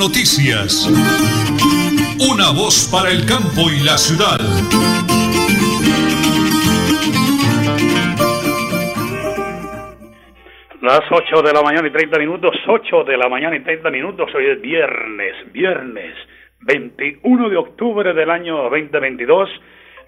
Noticias. Una voz para el campo y la ciudad. Las 8 de la mañana y 30 minutos, 8 de la mañana y 30 minutos, hoy es viernes, viernes 21 de octubre del año 2022.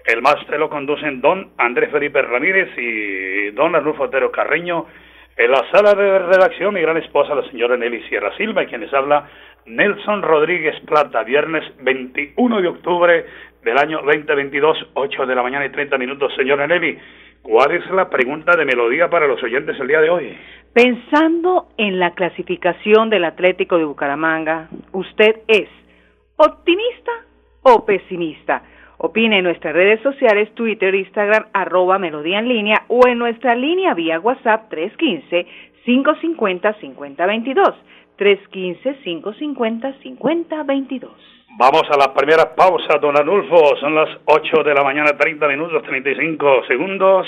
El máster lo conducen don Andrés Felipe Ramírez y don Arnulfo Otero Carreño. En la sala de redacción, mi gran esposa, la señora Nelly Sierra Silva, y quienes habla Nelson Rodríguez Plata, viernes 21 de octubre del año 2022, 8 de la mañana y 30 minutos. Señora Nelly, ¿cuál es la pregunta de melodía para los oyentes el día de hoy? Pensando en la clasificación del Atlético de Bucaramanga, ¿usted es optimista o pesimista? Opine en nuestras redes sociales, Twitter, Instagram, arroba Melodía en línea o en nuestra línea vía WhatsApp 315-550-5022. 315-550-5022. Vamos a la primera pausa, don Anulfo. Son las 8 de la mañana, 30 minutos, 35 segundos.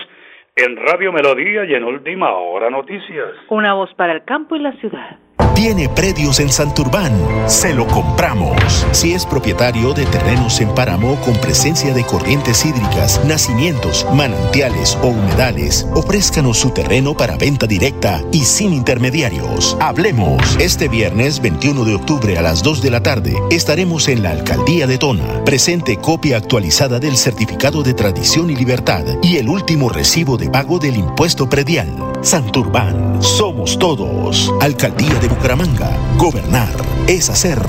En Radio Melodía y en Última Hora Noticias. Una voz para el campo y la ciudad. Tiene predios en Santurbán. Se lo compramos. Si es propietario de terrenos en páramo con presencia de corrientes hídricas, nacimientos, manantiales o humedales, ofrézcanos su terreno para venta directa y sin intermediarios. Hablemos. Este viernes 21 de octubre a las 2 de la tarde estaremos en la Alcaldía de Tona. Presente copia actualizada del certificado de tradición y libertad y el último recibo de pago del impuesto predial. Santurbán. Somos todos. Alcaldía de Bucaramanga. Bucaramanga. Gobernar es hacer.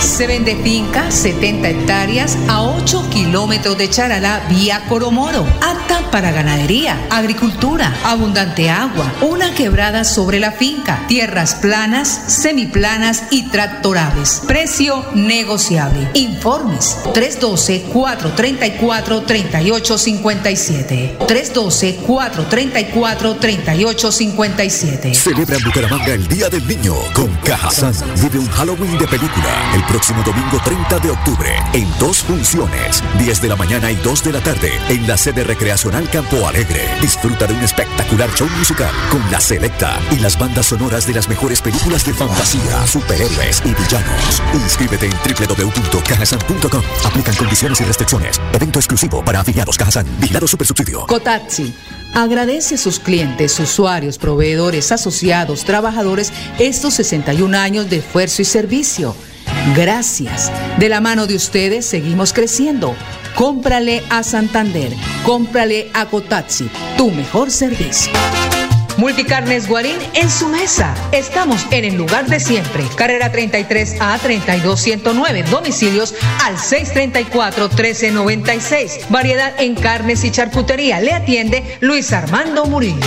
Se vende finca 70 hectáreas a 8 kilómetros de Charalá vía Coromoro, apta para ganadería, agricultura, abundante agua, una quebrada sobre la finca, tierras planas, semiplanas y tractorables. Precio negociable. Informes 312-434-3857. 312-434-3857. Celebra en Bucaramanga el Día del Niño con Cajazán. Vive un Halloween de película el próximo domingo 30 de octubre en dos funciones, 10 de la mañana y 2 de la tarde en la sede recreacional Campo Alegre. Disfruta de un espectacular show musical con la selecta y las bandas sonoras de las mejores películas de fantasía, superhéroes y villanos. Inscríbete en www.cajasan.com. Aplican condiciones y restricciones. Evento exclusivo para afiliados Cajasan. Vigilado Supersubsidio. Cotaxi. Agradece a sus clientes, usuarios, proveedores, asociados, trabajadores estos 61 años de esfuerzo y servicio. Gracias. De la mano de ustedes seguimos creciendo. Cómprale a Santander. Cómprale a Cotaxi. Tu mejor servicio. Multicarnes Guarín en su mesa. Estamos en el lugar de siempre. Carrera 33 a 32109. Domicilios al 634 1396. Variedad en carnes y charcutería. Le atiende Luis Armando Murillo.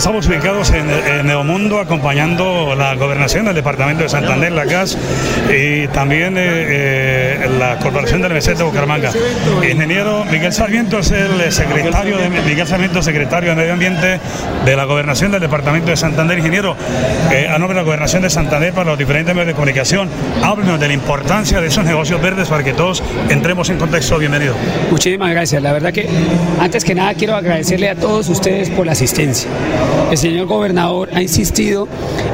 Estamos ubicados en, en Neomundo acompañando la gobernación del departamento de Santander, la CAS, y también eh, eh, la Corporación del MC de Bucaramanga. Ingeniero Miguel Sarmiento es el secretario de Miguel Sarmiento, secretario de Medio Ambiente de la gobernación del departamento de Santander. Ingeniero, eh, a nombre de la gobernación de Santander para los diferentes medios de comunicación, háblenos de la importancia de esos negocios verdes para que todos entremos en contexto. Bienvenido. Muchísimas gracias. La verdad que antes que nada quiero agradecerle a todos ustedes por la asistencia. El señor gobernador ha insistido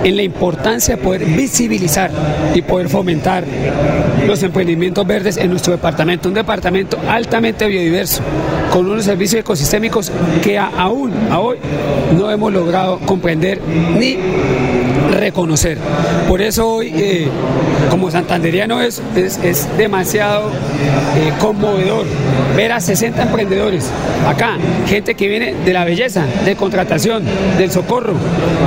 en la importancia de poder visibilizar y poder fomentar los emprendimientos verdes en nuestro departamento, un departamento altamente biodiverso, con unos servicios ecosistémicos que aún a hoy no hemos logrado comprender ni reconocer. Por eso hoy, eh, como santanderiano, es, es, demasiado eh, conmovedor ver a 60 emprendedores acá, gente que viene de la belleza, de contratación, del socorro,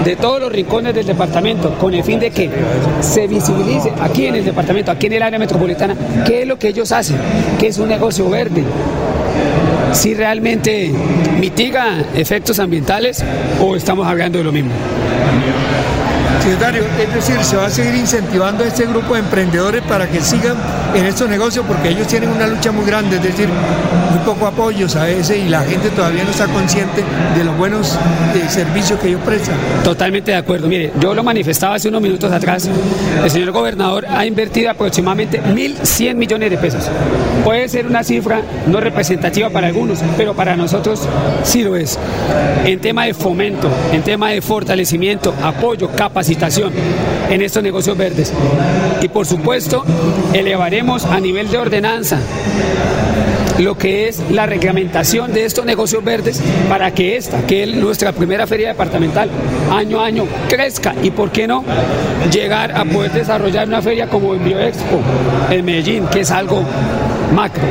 de todos los rincones del departamento, con el fin de que se visibilice aquí en el departamento, aquí en el área metropolitana, qué es lo que ellos hacen, qué es un negocio verde, si realmente mitiga efectos ambientales o estamos hablando de lo mismo. Secretario, es decir, se va a seguir incentivando a este grupo de emprendedores para que sigan en estos negocios porque ellos tienen una lucha muy grande, es decir, muy poco apoyos a ese y la gente todavía no está consciente de los buenos eh, servicios que ellos prestan. Totalmente de acuerdo. Mire, yo lo manifestaba hace unos minutos atrás. El señor gobernador ha invertido aproximadamente 1.100 millones de pesos. Puede ser una cifra no representativa para algunos, pero para nosotros sí lo es. En tema de fomento, en tema de fortalecimiento, apoyo, capacitación en estos negocios verdes. Y por supuesto, elevaremos a nivel de ordenanza lo que es la reglamentación de estos negocios verdes para que esta, que es nuestra primera feria departamental, año a año crezca y, ¿por qué no?, llegar a poder desarrollar una feria como el Bioexpo en Medellín, que es algo macro.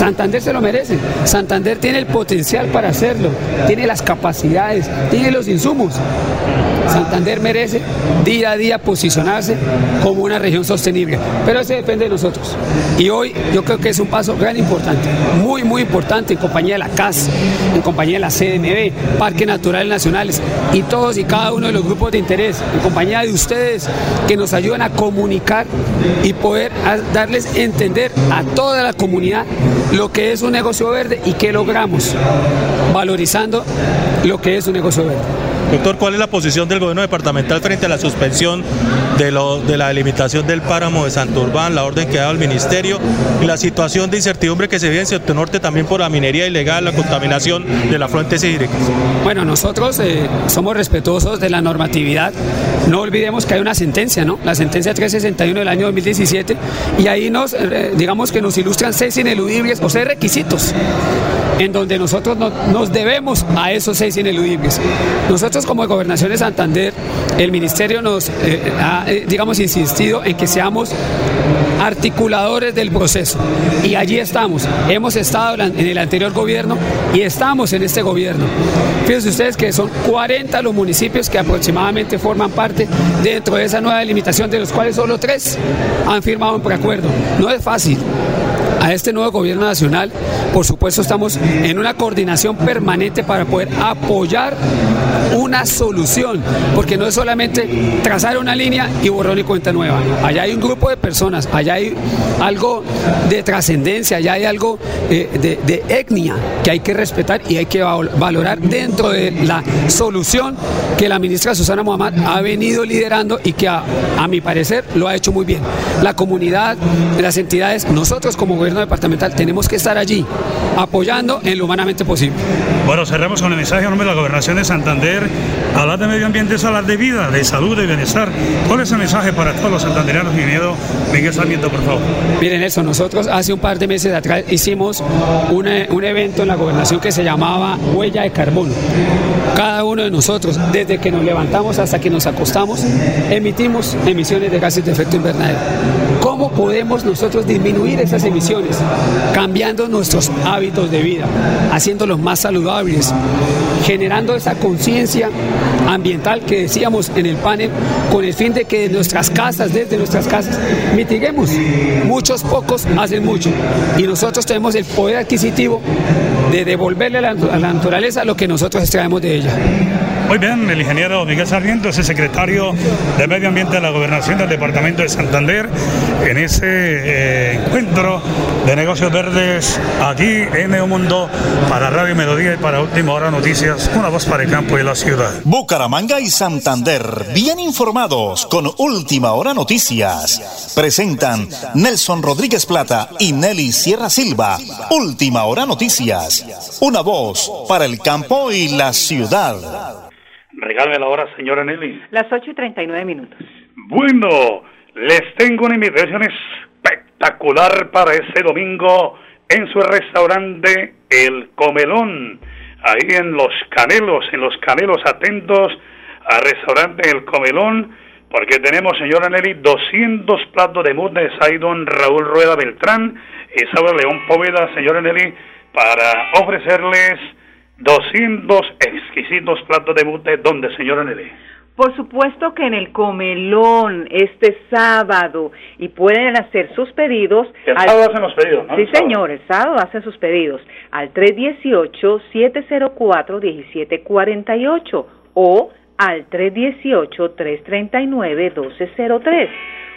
Santander se lo merece. Santander tiene el potencial para hacerlo, tiene las capacidades, tiene los insumos. Santander merece día a día posicionarse como una región sostenible, pero eso depende de nosotros. Y hoy yo creo que es un paso gran importante, muy, muy importante en compañía de la CAS, en compañía de la CDMB, Parques Naturales Nacionales y todos y cada uno de los grupos de interés, en compañía de ustedes que nos ayudan a comunicar y poder darles entender a toda la comunidad lo que es un negocio verde y qué logramos, valorizando lo que es un negocio verde. Doctor, ¿cuál es la posición del gobierno departamental frente a la suspensión de, lo, de la delimitación del páramo de Santurbán, la orden que ha dado el ministerio y la situación de incertidumbre que se vive en Sector Norte también por la minería ilegal, la contaminación de las fuentes hídricas? Bueno, nosotros eh, somos respetuosos de la normatividad. No olvidemos que hay una sentencia, ¿no? La sentencia 361 del año 2017 y ahí nos, eh, digamos que nos ilustran seis ineludibles o seis requisitos en donde nosotros nos debemos a esos seis ineludibles. Nosotros como Gobernación de Santander, el Ministerio nos eh, ha, eh, digamos, insistido en que seamos articuladores del proceso. Y allí estamos. Hemos estado en el anterior gobierno y estamos en este gobierno. Fíjense ustedes que son 40 los municipios que aproximadamente forman parte dentro de esa nueva delimitación, de los cuales solo tres han firmado un preacuerdo. No es fácil a este nuevo gobierno nacional. Por supuesto, estamos en una coordinación permanente para poder apoyar una solución, porque no es solamente trazar una línea y borrar y cuenta nueva. Allá hay un grupo de personas, allá hay algo de trascendencia, allá hay algo eh, de, etnia que hay que respetar y hay que valorar dentro de la solución que la ministra Susana Muhammad ha venido liderando y que a, a mi parecer lo ha hecho muy bien. La comunidad, las entidades, nosotros como gobierno departamental tenemos que estar allí apoyando en lo humanamente posible. Bueno, cerramos con el mensaje en nombre de la Gobernación de Santander. Hablar de medio ambiente es hablar de vida, de salud, de bienestar. ¿Cuál es el mensaje para todos los santanderianos? Mi miedo, Miguel Sarmiento, por favor. Miren eso, nosotros hace un par de meses atrás hicimos un, un evento en la gobernación que se llamaba Huella de Carbono. Cada uno de nosotros, desde que nos levantamos hasta que nos acostamos, emitimos emisiones de gases de efecto invernadero. ¿Cómo podemos nosotros disminuir esas emisiones? cambiando nuestros hábitos de vida, haciéndolos más saludables, generando esa conciencia ambiental que decíamos en el panel, con el fin de que nuestras casas, desde nuestras casas, mitiguemos. Muchos pocos hacen mucho y nosotros tenemos el poder adquisitivo de devolverle a la, naturaleza lo que nosotros extraemos de ella. Muy bien, el ingeniero Miguel Sarmiento es el secretario de Medio Ambiente de la Gobernación del Departamento de Santander en ese eh, encuentro de negocios verdes aquí en Neomundo para Radio Melodía y para Última Hora Noticias, una voz para el campo y la ciudad. Bucaramanga y Santander, bien informados con Última Hora Noticias. Presentan Nelson Rodríguez Plata y Nelly Sierra Silva. Última Hora Noticias, una voz para el campo y la ciudad. Regálame la hora, señora Nelly. Las 8 y 39 minutos. Bueno, les tengo una invitación espectacular para ese domingo en su restaurante El Comelón, ahí en Los Canelos, en Los Canelos, atentos al restaurante El Comelón, porque tenemos, señora Nelly, 200 platos de mute de don Raúl Rueda Beltrán y Saúl León Poveda, señora Nelly, para ofrecerles 200 exquisitos platos de mute, donde, señora Nelly? Por supuesto que en el comelón este sábado y pueden hacer sus pedidos. El sábado hacen los pedidos, ¿no? Sí, señor, el sábado hacen sus pedidos al 318-704-1748 o al 318-339-1203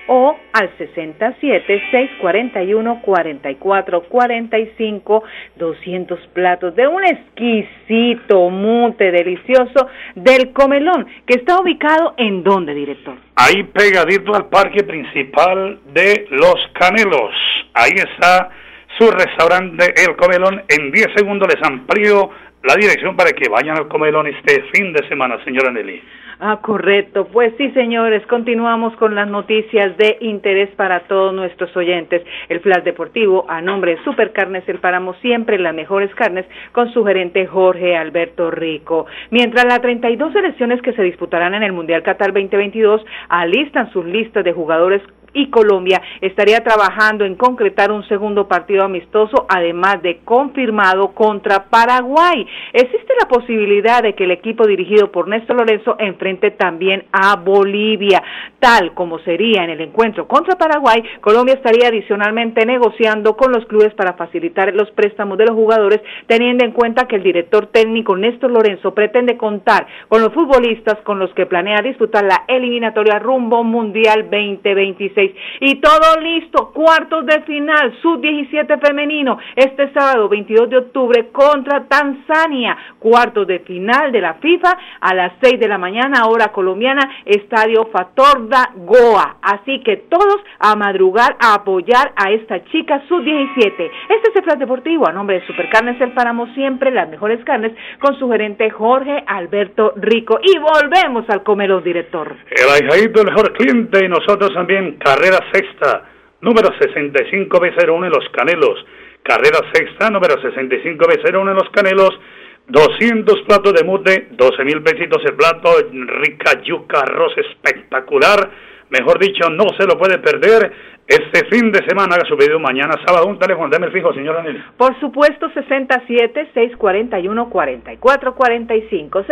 o al 67-641-4445, 200 platos de un exquisito mute delicioso del Comelón, que está ubicado en dónde, director? Ahí pegadito al parque principal de Los Canelos. Ahí está su restaurante El Comelón. En 10 segundos les amplío la dirección para que vayan al Comelón este fin de semana, señora Nelly. Ah, correcto. Pues sí, señores, continuamos con las noticias de interés para todos nuestros oyentes. El Flash Deportivo, a nombre de Supercarnes El Páramo, siempre las mejores carnes, con su gerente Jorge Alberto Rico. Mientras las 32 selecciones que se disputarán en el Mundial Qatar 2022 alistan sus listas de jugadores y Colombia estaría trabajando en concretar un segundo partido amistoso, además de confirmado contra Paraguay. Existe la posibilidad de que el equipo dirigido por Néstor Lorenzo enfrente también a Bolivia, tal como sería en el encuentro contra Paraguay. Colombia estaría adicionalmente negociando con los clubes para facilitar los préstamos de los jugadores, teniendo en cuenta que el director técnico Néstor Lorenzo pretende contar con los futbolistas con los que planea disputar la eliminatoria rumbo Mundial 2026 y todo listo, cuartos de final, sub-17 femenino, este sábado 22 de octubre contra Tanzania, cuartos de final de la FIFA a las 6 de la mañana, hora colombiana, Estadio Fatorda Goa. Así que todos a madrugar a apoyar a esta chica sub-17. Este es el plan deportivo a nombre de Supercarnes El Páramo, siempre las mejores carnes, con su gerente Jorge Alberto Rico. Y volvemos al comelo director. El ahijadito, el mejor cliente y nosotros también, carrera sexta, número 65B01 en Los Canelos. Carrera sexta, número 65B01 en Los Canelos. 200 platos de mute, 12 mil pesitos el plato, rica yuca, arroz espectacular. Mejor dicho, no se lo puede perder. Este fin de semana haga su pedido mañana sábado. Un teléfono, déme el fijo, señora Anel. Por supuesto, 67-641-4445.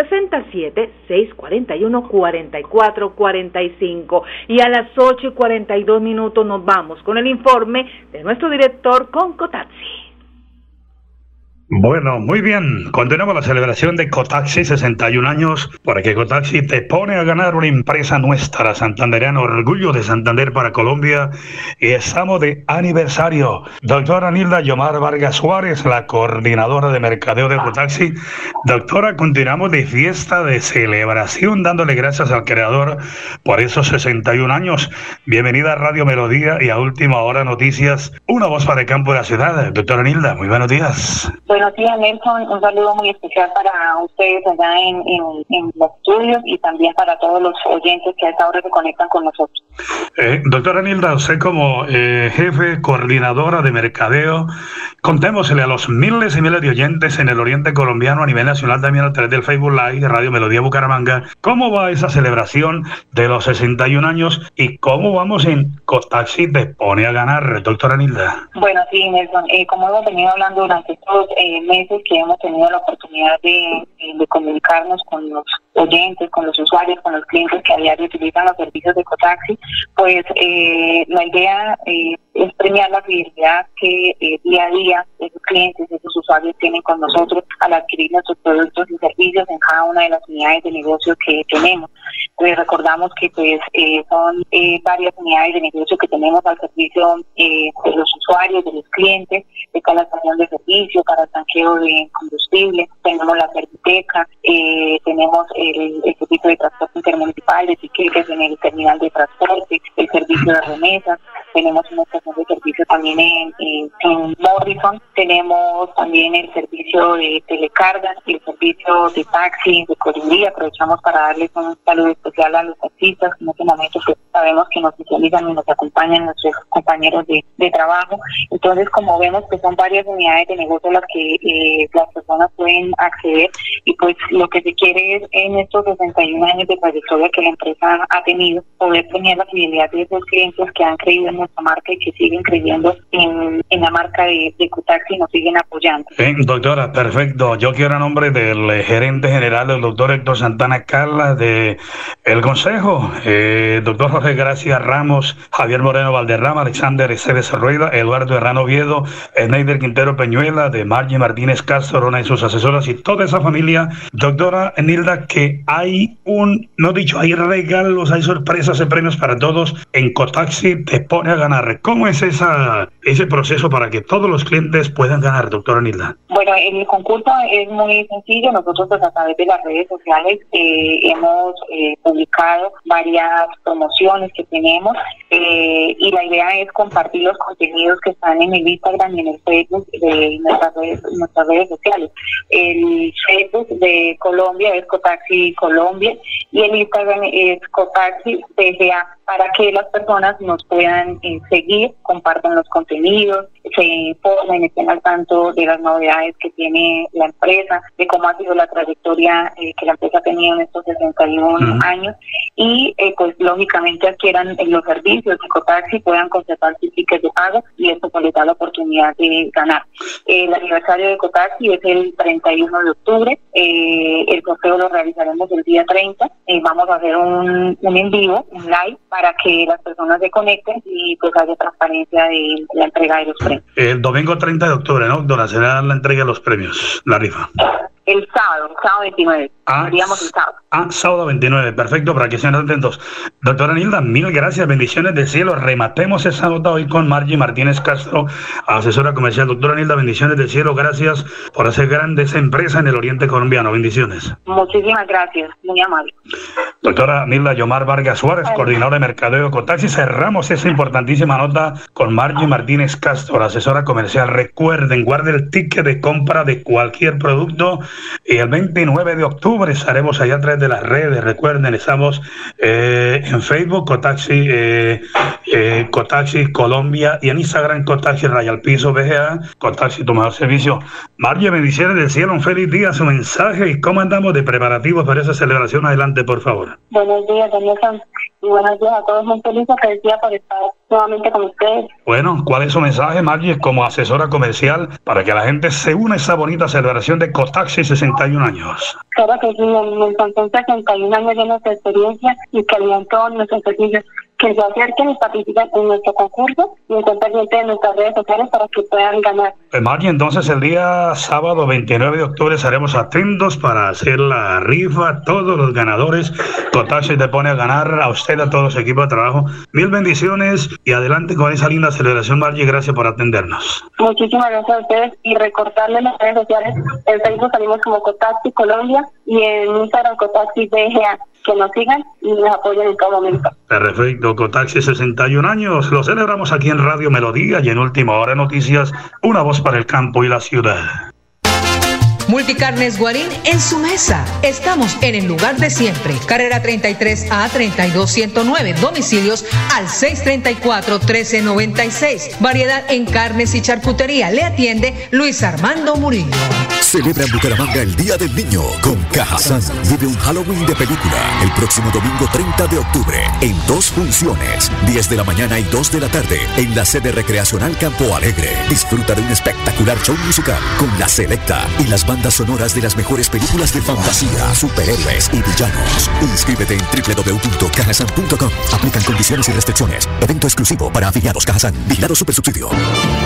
67-641-4445. Y a las 8 y 42 minutos nos vamos con el informe de nuestro director con Cotaxi. Bueno, muy bien. Continuamos la celebración de Cotaxi, 61 años, porque Cotaxi te pone a ganar una empresa nuestra, santandereana, orgullo de Santander para Colombia, y estamos de aniversario. Doctora Nilda Yomar Vargas Suárez, la coordinadora de mercadeo de Cotaxi. Doctora, continuamos de fiesta, de celebración, dándole gracias al creador por esos 61 años. Bienvenida a Radio Melodía y a Última Hora Noticias, una voz para el campo de la ciudad. Doctora Nilda, muy buenos días. Buenos días, Nelson. Un saludo muy especial para ustedes allá en, en, los estudios y también para todos los oyentes que a esta hora se conectan con nosotros. Eh, doctora Nilda, usted como eh, jefe, coordinadora de mercadeo, contémosle a los miles y miles de oyentes en el oriente colombiano a nivel nacional también a través del Facebook Live, Radio Melodía Bucaramanga, cómo va esa celebración de los 61 años y cómo vamos en Cotaxi de Pone a ganar, doctora Nilda. Bueno, sí, Nelson, eh, como hemos venido hablando durante estos meses que hemos tenido la oportunidad de, comunicarnos con los oyentes, con los usuarios, con los clientes que a diario utilizan los servicios de Cotaxi, pues eh, la idea eh, es premiar la fidelidad que eh, día a día esos clientes, esos usuarios tienen con nosotros al adquirir nuestros productos y servicios en cada una de las unidades de negocio que tenemos. Les recordamos que pues son varias unidades de negocio que tenemos al servicio de los usuarios, de los clientes, de cada estación de servicio, para tanqueo de combustible, tenemos la serviteca, eh, tenemos el, servicio de transporte intermunicipal de tiquetes en el terminal de transporte, el servicio de remesas, tenemos una estación de servicio también en, en, Morrison, tenemos también el servicio de telecarga y el servicio de taxi, de colibrí, aprovechamos para darles un saludo especial a los taxistas, en este momento pues, sabemos que nos visualizan y nos acompañan nuestros compañeros de, de trabajo, entonces como vemos que son varias unidades de negocio las que eh, las personas pueden acceder y pues lo que se quiere es en estos 61 años de trayectoria que la empresa ha tenido, poder tener la fidelidad de esos clientes que han creído en nuestra marca y que siguen creyendo en, la marca de, de y nos siguen apoyando. doctora, perfecto. Yo quiero a nombre del eh, gerente general, el doctor Héctor Santana Carla, de el Consejo, eh, doctor Jorge Gracia Ramos, Javier Moreno Valderrama, Alexander César Rueda, Eduardo Herrano Oviedo, Sneider Quintero Peñuela, de Margie Martínez Castro, y sus asesoras y toda esa familia. Doctora Nilda, que hay un, no dicho, hay regalos, hay sorpresas y premios para todos en Cotaxi te pone a ganar. ¿Cómo es esa, ese proceso para que todos los clientes puedan ganar, doctora Nilda? Bueno, el concurso es muy sencillo. Nosotros pues a través de las redes sociales eh, hemos eh, publicado varias promociones que tenemos eh, y la idea es compartir los contenidos que están en el Instagram y en el Facebook de nuestras redes, sociales. El Facebook de Colombia es Cotaxi Colombia y el Instagram es Cotaxi DGA para que las personas nos puedan eh, compartan los contenidos, se informen, estén al tanto de las novedades que tiene la empresa, de cómo ha sido la trayectoria eh, que la empresa ha tenido en estos 61 años y eh, pues lógicamente adquieran los servicios de Cotaxi, puedan conservar sus tickets de pago y esto pues les da la oportunidad de ganar. el aniversario de Cotaxi es el 31 de octubre, el sorteo lo realizaremos el día 30, vamos a hacer un, un en vivo, un live, para que las personas se conecten y pues haya transparencia de la entrega de los premios. El domingo 30 de octubre, ¿no? Donde será la entrega de los premios, la rifa. El sábado, sábado 29. Ah, el sábado. Ah, sábado 29, perfecto, para que sean atentos. Doctora Nilda, mil gracias, bendiciones del cielo. Rematemos esa nota hoy con Margie Martínez Castro, asesora comercial. Doctora Nilda, bendiciones del cielo, gracias por hacer grandes empresas en el oriente colombiano. Bendiciones. Muchísimas gracias, muy amable. Doctora Nilda Yomar Vargas Suárez, coordinadora de mercadeo de Cotaxi. Cerramos esa importantísima nota con Margie Martínez Castro, asesora comercial. Recuerden, guarde el ticket de compra de cualquier producto y el 29 de octubre estaremos allá a través de las redes. Recuerden, estamos eh, en Facebook, Cotaxi, eh, eh, Cotaxi Colombia y en Instagram, Cotaxi Rayal Piso BGA, Cotaxi Tu Mejor Servicio. María, bendiciones del cielo, un feliz día, su mensaje y cómo andamos de preparativos para esa celebración. Adelante, por favor. Buenos días, Daniel y buenos días a todos. Muy feliz día por estar nuevamente con ustedes. Bueno, ¿cuál es su mensaje, Margie, como asesora comercial para que la gente se una a esa bonita celebración de Cotaxi 61 años? Claro que sí, en, en 61 años de nuestra experiencia y en todos nuestros servicios que se acerquen y participen en nuestro concurso y estén pendientes de nuestras redes sociales para que puedan ganar. Pues entonces el día sábado 29 de octubre estaremos atentos para hacer la rifa. Todos los ganadores, se te pone a ganar a usted, a todo su equipo de trabajo. Mil bendiciones y adelante con esa linda celebración, Margie. Gracias por atendernos. Muchísimas gracias a ustedes y recordarles las redes sociales. En Facebook salimos como Cotaxi Colombia y en Instagram Cotaxi DGA que nos sigan y nos apoyen en todo momento. Perfecto, Cotaxi 61 años, lo celebramos aquí en Radio Melodía y en Última Hora Noticias, una voz para el campo y la ciudad. Multicarnes Guarín en su mesa. Estamos en el lugar de siempre. Carrera 33 a 32109. Domicilios al 634 1396. Variedad en carnes y charcutería. Le atiende Luis Armando Murillo. Celebra en Bucaramanga el Día del Niño con Cajazán. Vive un Halloween de película el próximo domingo 30 de octubre en dos funciones, 10 de la mañana y 2 de la tarde en la sede recreacional Campo Alegre. Disfruta de un espectacular show musical con la selecta y las bandas sonoras de las mejores películas de fantasía, superhéroes y villanos. Inscríbete en www.cajasan.com. Aplican condiciones y restricciones. Evento exclusivo para afiliados Cajazán. Vigilado Super Subsidio.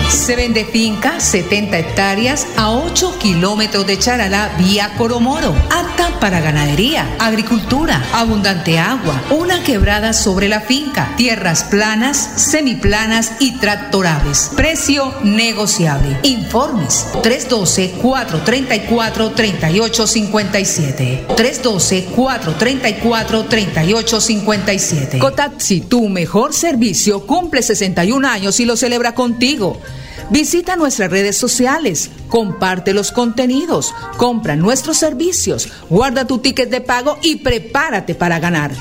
Se vende finca 70 hectáreas a 8 kilómetros de Charalá vía Coromoro. Apta para ganadería, agricultura, abundante agua, una quebrada sobre la finca, tierras planas, semiplanas y tractorables. Precio negociable. Informes 312 433 312-434-3857. 312-434-3857. Cotaxi, tu mejor servicio, cumple 61 años y lo celebra contigo. Visita nuestras redes sociales, comparte los contenidos, compra nuestros servicios, guarda tu ticket de pago y prepárate para ganar.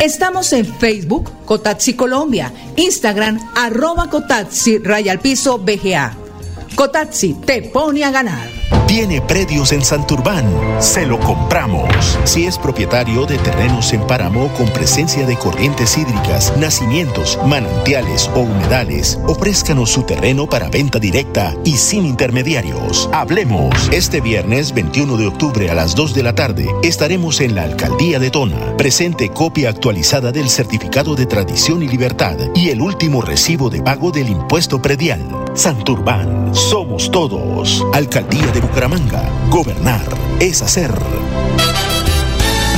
Estamos en Facebook, Cotaxi Colombia, Instagram, arroba Cotaxi, raya al piso, BGA. Cotaxi te pone a ganar. Tiene predios en Santurbán. Se lo compramos. Si es propietario de terrenos en páramo con presencia de corrientes hídricas, nacimientos, manantiales o humedales, ofrézcanos su terreno para venta directa y sin intermediarios. Hablemos. Este viernes 21 de octubre a las 2 de la tarde estaremos en la Alcaldía de Tona. Presente copia actualizada del certificado de tradición y libertad y el último recibo de pago del impuesto predial. Santurbán. Somos todos. Alcaldía de Bucaramanga. Gobernar es hacer.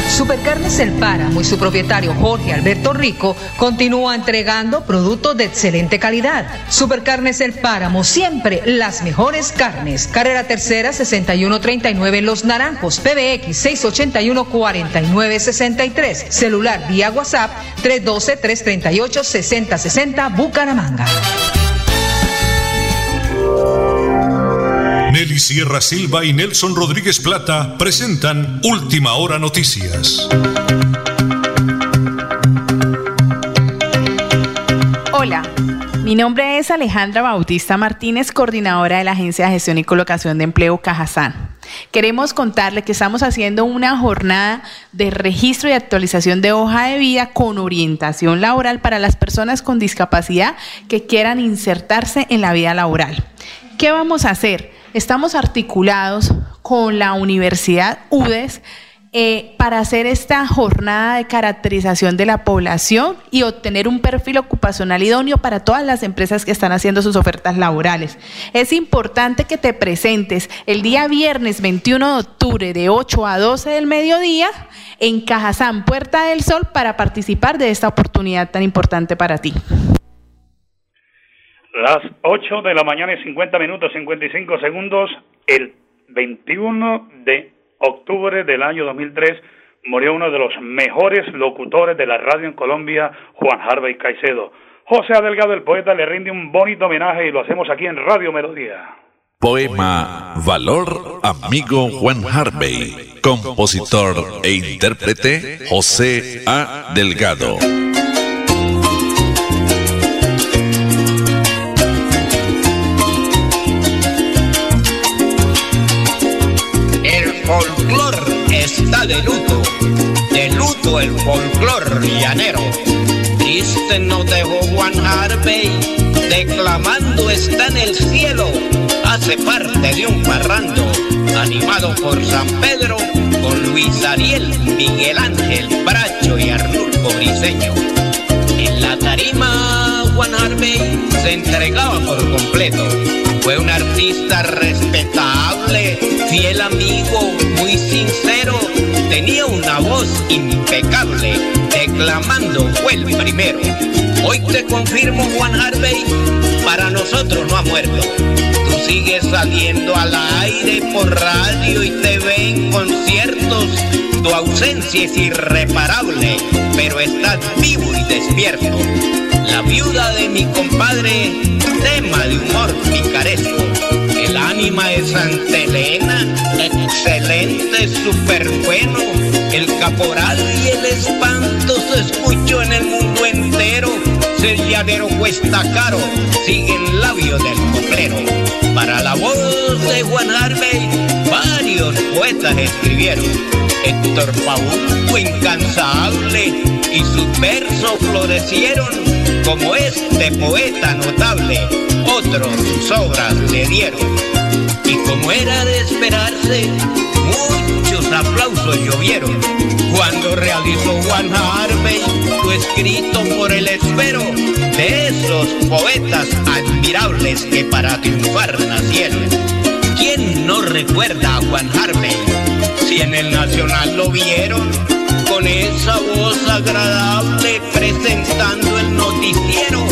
Supercarnes El Páramo y su propietario Jorge Alberto Rico continúa entregando productos de excelente calidad. Supercarnes El Páramo, siempre las mejores carnes. Carrera Tercera 6139 en Los Naranjos, PBX 681 4963. Celular vía WhatsApp 312 338 6060 Bucaramanga. Sierra Silva y Nelson Rodríguez Plata presentan Última Hora Noticias. Hola, mi nombre es Alejandra Bautista Martínez, coordinadora de la Agencia de Gestión y Colocación de Empleo Cajazán. Queremos contarle que estamos haciendo una jornada de registro y actualización de hoja de vida con orientación laboral para las personas con discapacidad que quieran insertarse en la vida laboral. ¿Qué vamos a hacer? Estamos articulados con la Universidad UDES eh, para hacer esta jornada de caracterización de la población y obtener un perfil ocupacional idóneo para todas las empresas que están haciendo sus ofertas laborales. Es importante que te presentes el día viernes 21 de octubre de 8 a 12 del mediodía en Cajazán, Puerta del Sol, para participar de esta oportunidad tan importante para ti. Las 8 de la mañana y 50 minutos 55 segundos, el 21 de octubre del año 2003 murió uno de los mejores locutores de la radio en Colombia, Juan Harvey Caicedo. José Adelgado, el poeta, le rinde un bonito homenaje y lo hacemos aquí en Radio Melodía. Poema Valor Amigo Juan Harvey, compositor e intérprete José A. Delgado. Está de luto, de luto el folclor llanero. Triste nos dejó Juan Harvey, declamando está en el cielo, hace parte de un parrando, animado por San Pedro, con Luis Ariel, Miguel Ángel, Bracho y Arnulfo Briseño. En la tarima Juan Harvey se entregaba por completo fue un artista respetable, fiel amigo, muy sincero, tenía una voz impecable, declamando fue el primero. Hoy te confirmo, Juan Harvey, para nosotros no ha muerto. Tú sigues saliendo al aire por radio y TV en conciertos. Tu ausencia es irreparable, pero estás vivo y despierto. La viuda de mi compadre, tema de humor picaresco. Súper bueno. El caporal y el espanto se escuchó en el mundo entero. Ser llanero cuesta caro, sigue el labio del coplero. Para la voz de Juan Harvey, varios poetas escribieron. Héctor fue incansable, y sus versos florecieron como este poeta notable, otros sus obras le dieron. Y como era de esperarse, muchos aplausos llovieron cuando realizó Juan Harvey lo escrito por el espero de esos poetas admirables que para triunfar nacieron. ¿Quién no recuerda a Juan Harvey? Si en el Nacional lo vieron con esa voz agradable presentando el noticiero.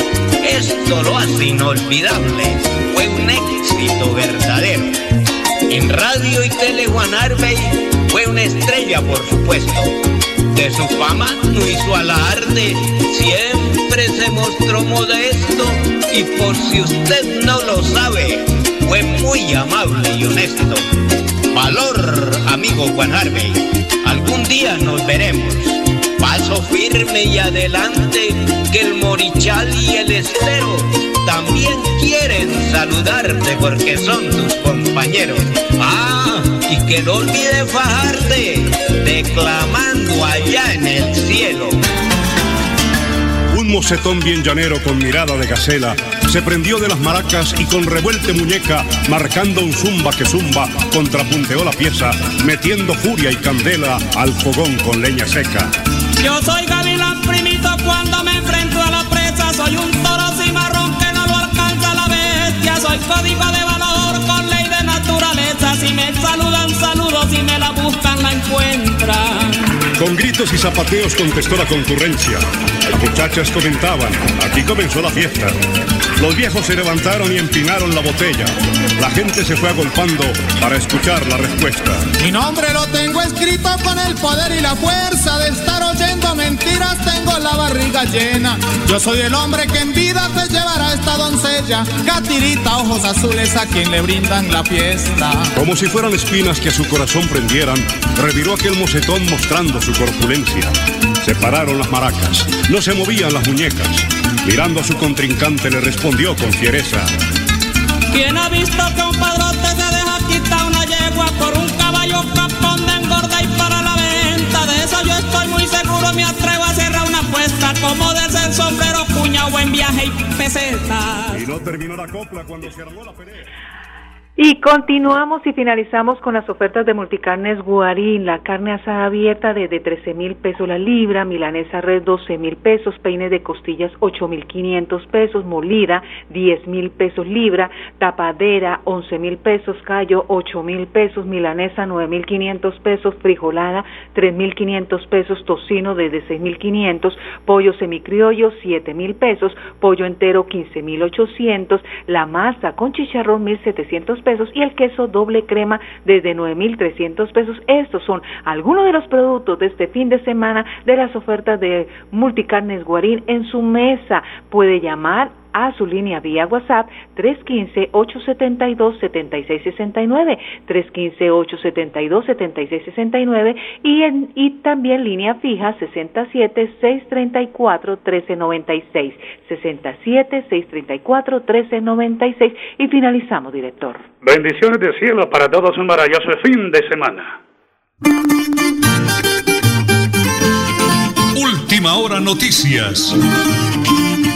Esto lo hace inolvidable, fue un éxito verdadero. En radio y tele Juan Arbey fue una estrella, por supuesto. De su fama no hizo alarde, siempre se mostró modesto y por si usted no lo sabe, fue muy amable y honesto. Valor, amigo Juan Harvey, algún día nos veremos. Paso firme y adelante, que el morichal y el estero también quieren saludarte porque son tus compañeros. Ah, y que no olvide fajarte, declamando allá en el cielo. Un mocetón bien llanero con mirada de gacela se prendió de las maracas y con revuelte muñeca, marcando un zumba que zumba, contrapunteó la pieza, metiendo furia y candela al fogón con leña seca. Yo soy cuando me enfrento a la presa, soy un toro cimarrón que no lo alcanza la bestia, soy código de valor con ley de naturaleza, si me saludan saludos, si me la buscan la encuentran. Con gritos y zapateos contestó la concurrencia. Las muchachas comentaban, aquí comenzó la fiesta. Los viejos se levantaron y empinaron la botella. La gente se fue agolpando para escuchar la respuesta. Mi nombre lo tengo escrito con el poder y la fuerza de estar oyendo mentiras. Tengo la barriga llena. Yo soy el hombre que en vida te llevará esta doncella. Catirita, ojos azules a quien le brindan la fiesta. Como si fueran espinas que a su corazón prendieran, reviró aquel mocetón mostrando su corpulencia. Se pararon las maracas, no se movían las muñecas. Mirando a su contrincante le respondió con fiereza. ¿Quién ha visto que un padrote se deja quitar una yegua por un caballo capón de engorda y para la venta? De eso yo estoy muy seguro, me atrevo a cerrar una apuesta como de ser sombrero, cuña, buen viaje y peseta. Y no terminó la copla cuando se armó la pelea. Y continuamos y finalizamos con las ofertas de Multicarnes Guarín, la carne asada abierta desde 13 mil pesos la libra, milanesa red 12 mil pesos, peine de costillas 8 mil 500 pesos, molida 10 mil pesos libra, tapadera 11 mil pesos, callo 8 mil pesos, milanesa 9 mil 500 pesos, frijolada 3 mil 500 pesos, tocino desde 6 mil 500, pollo semicriollo 7 mil pesos, pollo entero 15 mil 800, la masa con chicharrón 1 700 pesos y el queso doble crema desde 9.300 pesos. Estos son algunos de los productos de este fin de semana de las ofertas de Multicarnes Guarín en su mesa. Puede llamar a su línea vía WhatsApp 315-872-7669, 315-872-7669 y, en, y también línea fija 67-634-1396, 67-634-1396 y finalizamos, director. Bendiciones del cielo para todos un maravilloso fin de semana. Última hora noticias.